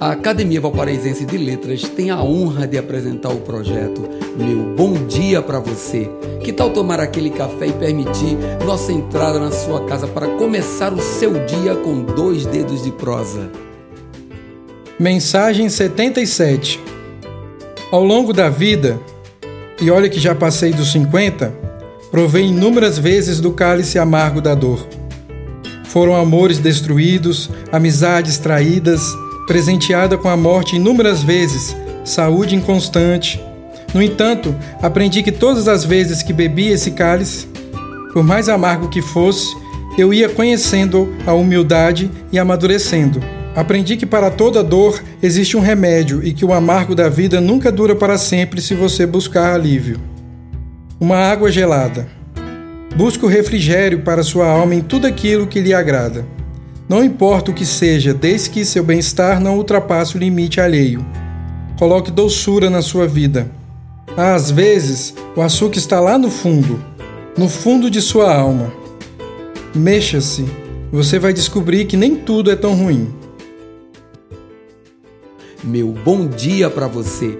A Academia Valparaísense de Letras tem a honra de apresentar o projeto Meu Bom Dia para Você. Que tal tomar aquele café e permitir nossa entrada na sua casa para começar o seu dia com dois dedos de prosa? Mensagem 77 Ao longo da vida, e olha que já passei dos 50, provei inúmeras vezes do cálice amargo da dor. Foram amores destruídos, amizades traídas, presenteada com a morte inúmeras vezes, saúde inconstante. No entanto, aprendi que todas as vezes que bebi esse cálice, por mais amargo que fosse, eu ia conhecendo a humildade e amadurecendo. Aprendi que para toda dor existe um remédio e que o amargo da vida nunca dura para sempre se você buscar alívio. Uma água gelada. Busque o refrigério para sua alma em tudo aquilo que lhe agrada. Não importa o que seja, desde que seu bem-estar não ultrapasse o limite alheio. Coloque doçura na sua vida. Às vezes, o açúcar está lá no fundo, no fundo de sua alma. Mexa-se, você vai descobrir que nem tudo é tão ruim. Meu bom dia para você.